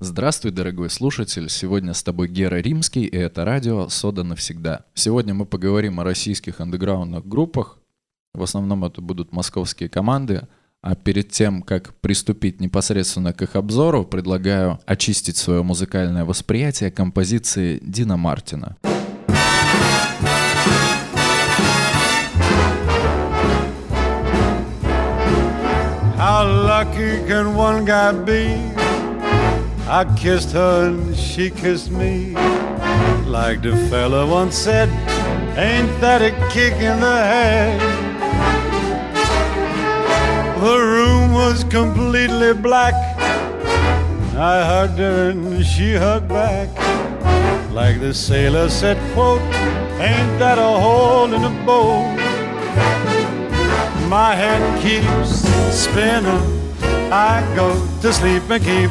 Здравствуй, дорогой слушатель. Сегодня с тобой Гера Римский, и это радио «Сода навсегда». Сегодня мы поговорим о российских андеграундных группах. В основном это будут московские команды. А перед тем, как приступить непосредственно к их обзору, предлагаю очистить свое музыкальное восприятие композиции Дина Мартина. How lucky can one guy be? I kissed her and she kissed me. Like the fella once said, ain't that a kick in the head? The room was completely black. I hugged her and she hugged back. Like the sailor said, quote, ain't that a hole in the boat? My head keeps spinning. I go to sleep and keep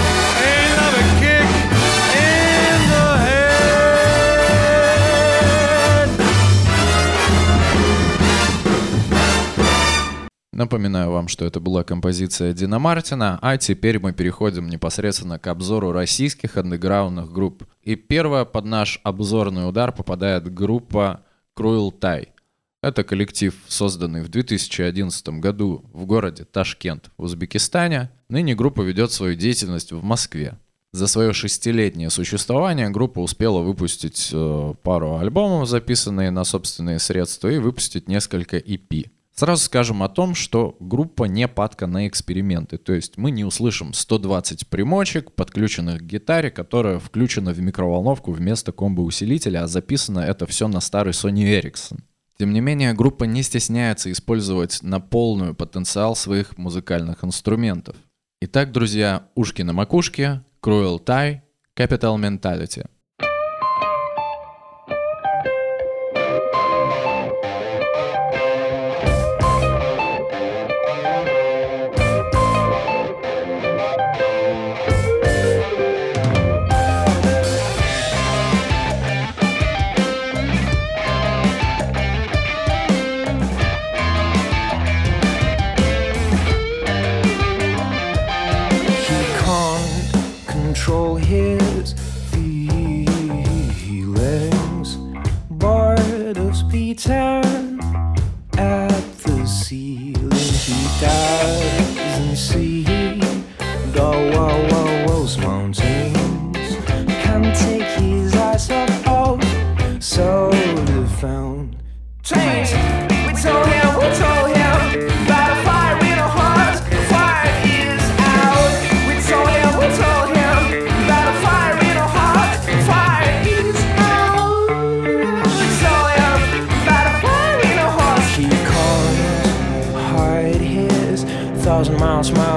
Напоминаю вам, что это была композиция Дина Мартина, а теперь мы переходим непосредственно к обзору российских андеграундных групп. И первая под наш обзорный удар попадает группа Cruel Tie. Это коллектив, созданный в 2011 году в городе Ташкент в Узбекистане. Ныне группа ведет свою деятельность в Москве. За свое шестилетнее существование группа успела выпустить э, пару альбомов, записанные на собственные средства, и выпустить несколько EP. Сразу скажем о том, что группа не падка на эксперименты, то есть мы не услышим 120 примочек, подключенных к гитаре, которая включена в микроволновку вместо комбо-усилителя, а записано это все на старый Sony Ericsson. Тем не менее, группа не стесняется использовать на полную потенциал своих музыкальных инструментов. Итак, друзья, ушки на макушке, Cruel Tie, Capital Mentality. smile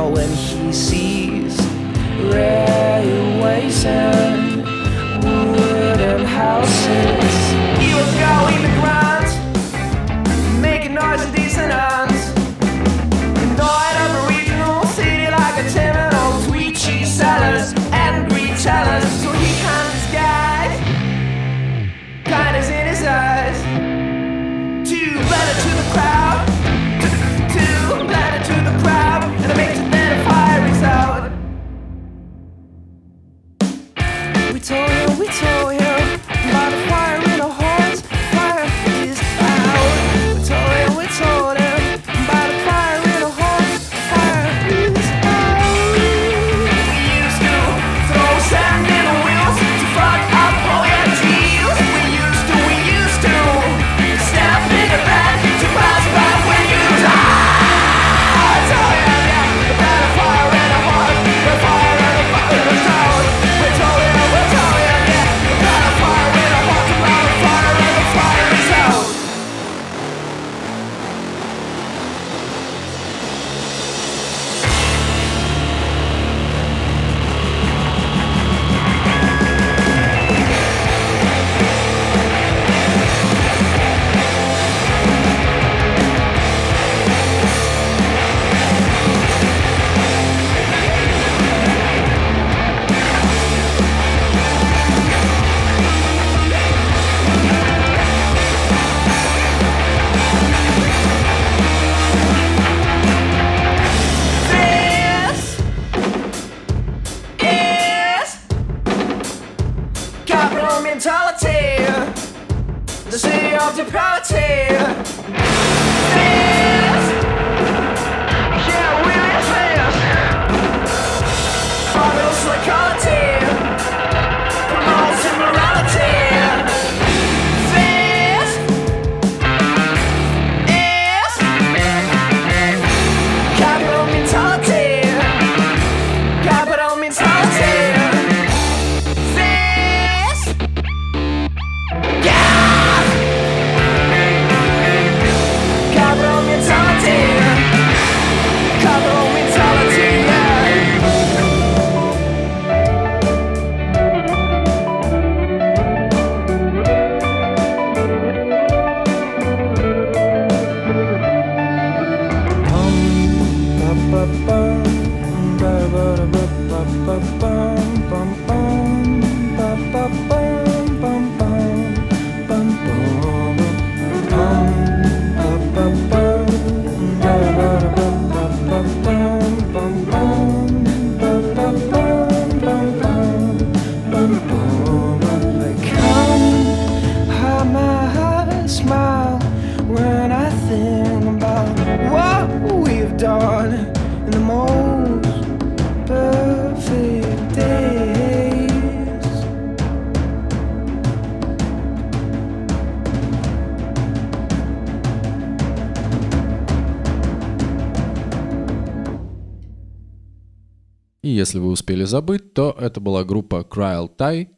если вы успели забыть, то это была группа Cryal Thai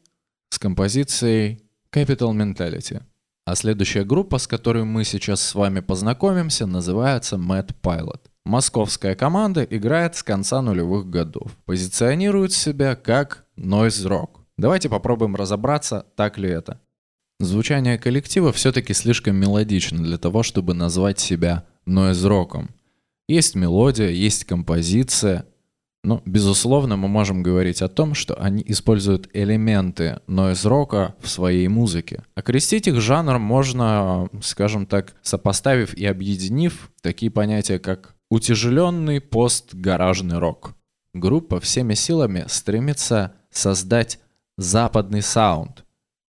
с композицией Capital Mentality. А следующая группа, с которой мы сейчас с вами познакомимся, называется Mad Pilot. Московская команда играет с конца нулевых годов. Позиционирует себя как noise rock. Давайте попробуем разобраться, так ли это. Звучание коллектива все-таки слишком мелодично для того, чтобы назвать себя noise-роком. Есть мелодия, есть композиция, но, безусловно, мы можем говорить о том, что они используют элементы нойз-рока в своей музыке. Окрестить их жанром можно, скажем так, сопоставив и объединив такие понятия, как утяжеленный пост-гаражный рок. Группа всеми силами стремится создать западный саунд.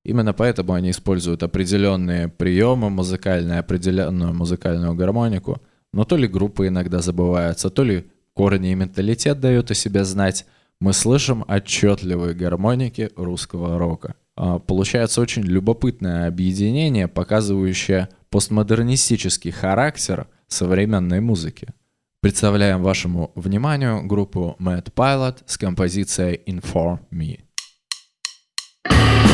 Именно поэтому они используют определенные приемы музыкальные, определенную музыкальную гармонику. Но то ли группа иногда забывается, то ли корни и менталитет дают о себе знать. Мы слышим отчетливые гармоники русского рока. А, Получается очень любопытное объединение, показывающее постмодернистический характер современной музыки. Представляем вашему вниманию группу Mad Pilot с композицией Inform Me. Fast.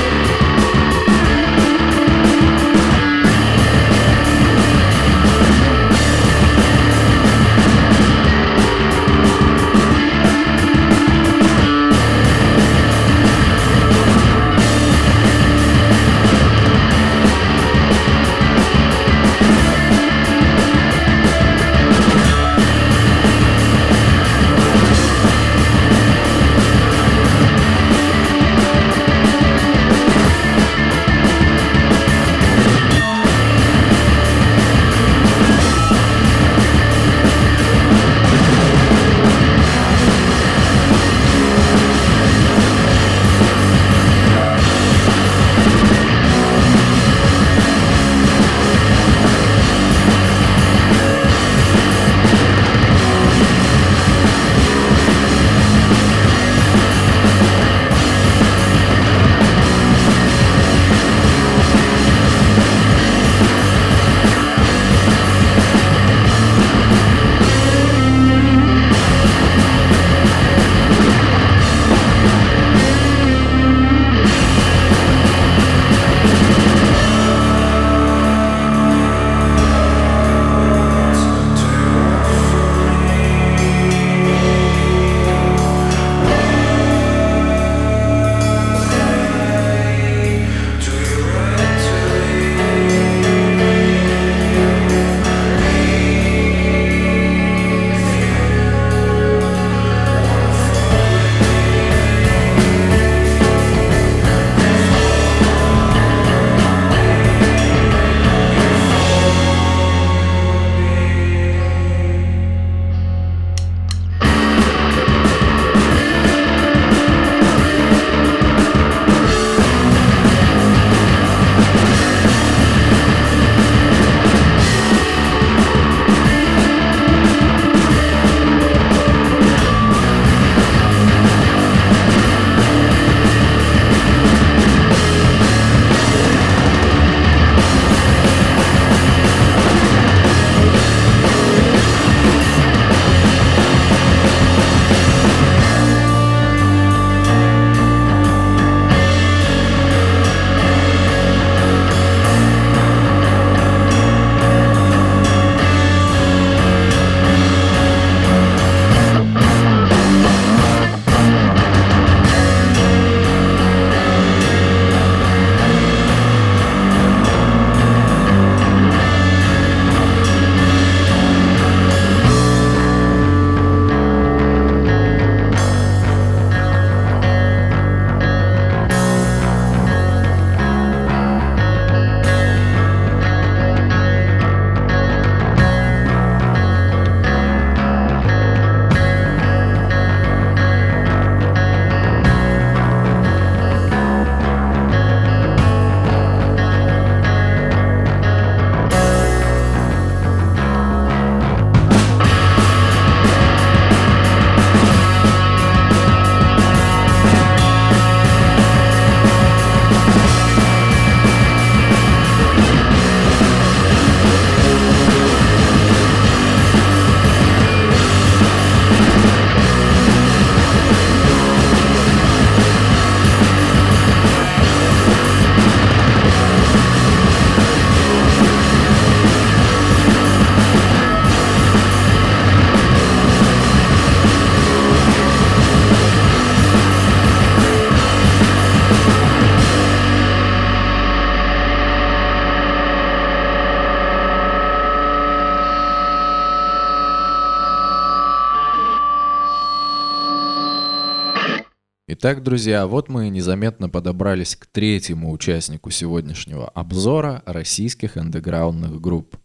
Итак, друзья, вот мы незаметно подобрались к третьему участнику сегодняшнего обзора российских андеграундных групп.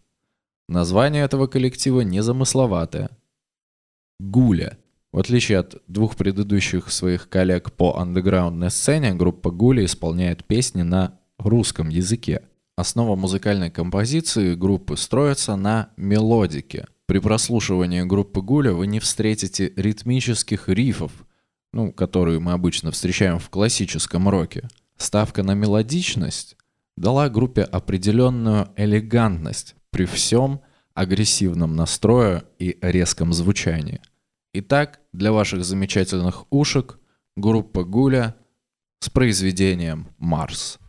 Название этого коллектива незамысловатое. Гуля. В отличие от двух предыдущих своих коллег по андеграундной сцене, группа Гуля исполняет песни на русском языке. Основа музыкальной композиции группы строится на мелодике. При прослушивании группы Гуля вы не встретите ритмических рифов, ну, которые мы обычно встречаем в классическом роке. Ставка на мелодичность дала группе определенную элегантность при всем агрессивном настрое и резком звучании. Итак, для ваших замечательных ушек группа Гуля с произведением «Марс».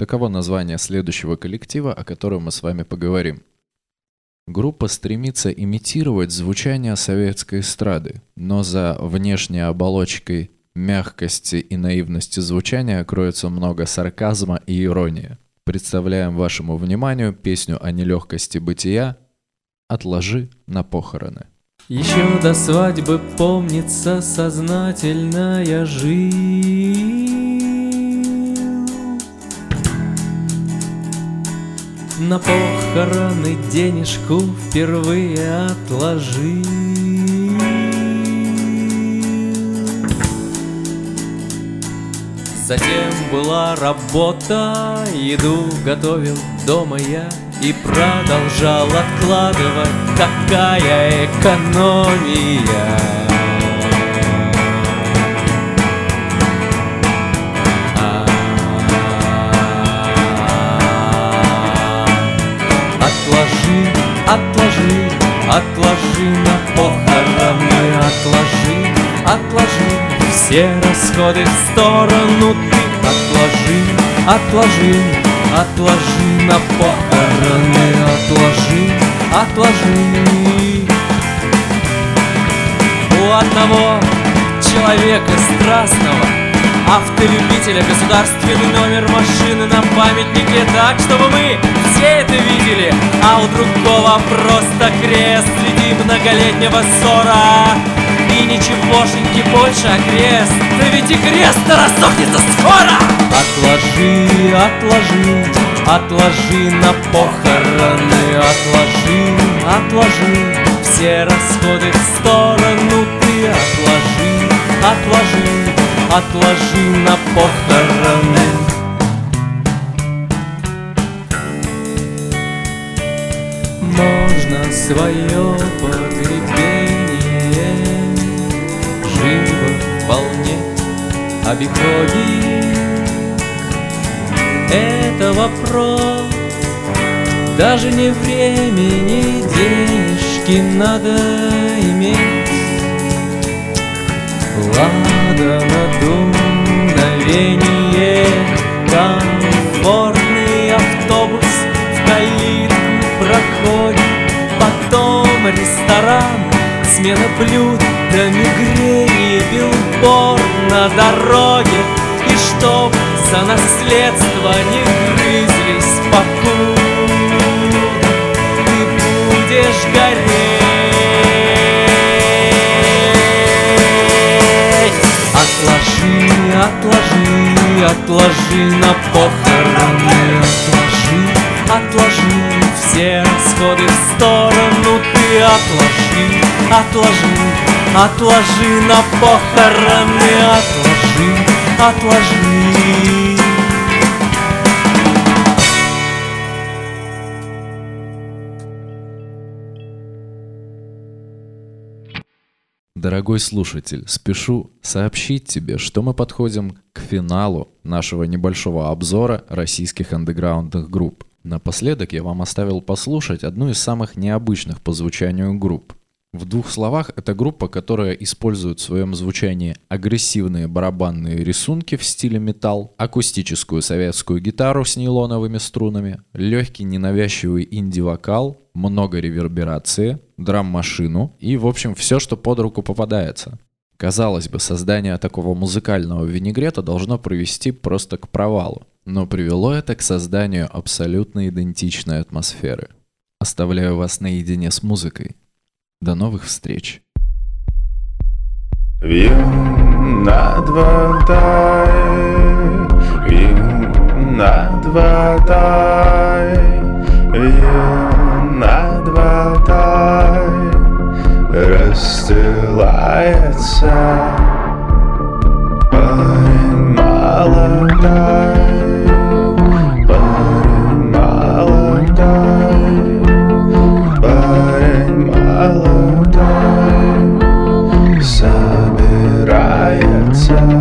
Таково название следующего коллектива, о котором мы с вами поговорим. Группа стремится имитировать звучание советской эстрады, но за внешней оболочкой мягкости и наивности звучания кроется много сарказма и иронии. Представляем вашему вниманию песню о нелегкости бытия «Отложи на похороны». Еще до свадьбы помнится сознательная жизнь. На похороны денежку впервые отложил. Затем была работа, еду готовил дома я И продолжал откладывать, какая экономия Отложи, отложи на похороны, отложи, отложи все расходы в сторону ты отложи, отложи, отложи на похороны, отложи, отложи. У одного человека страстного Автолюбителя, государственный номер машины на памятнике Так, чтобы мы все это видели А у другого просто крест. Среди многолетнего ссора И ничегошеньки больше, а крест. Да ведь и крест-то рассохнется скоро! Отложи, отложи, отложи на похороны Отложи, отложи. Все расходы в сторону Ты отложи, отложи отложи на похороны. Свое погребение живо вполне обиходить. Это вопрос даже не времени, денежки надо иметь. Лада на мгновение Комфортный ресторан, смена блюд до мигрени Билборд на дороге. И чтоб за наследство не грызлись покуда Ты будешь гореть. Отложи, отложи на похороны отложи, отложи, отложи на похороны Отложи, отложи Дорогой слушатель, спешу сообщить тебе, что мы подходим к финалу нашего небольшого обзора российских андеграундных групп. Напоследок я вам оставил послушать одну из самых необычных по звучанию групп. В двух словах, это группа, которая использует в своем звучании агрессивные барабанные рисунки в стиле металл, акустическую советскую гитару с нейлоновыми струнами, легкий ненавязчивый инди-вокал, много реверберации, драм-машину и, в общем, все, что под руку попадается. Казалось бы, создание такого музыкального винегрета должно привести просто к провалу, но привело это к созданию абсолютно идентичной атмосферы. Оставляю вас наедине с музыкой. До новых встреч. Він над водой, він над водой, він над водой расстилается. Парень молодой, time.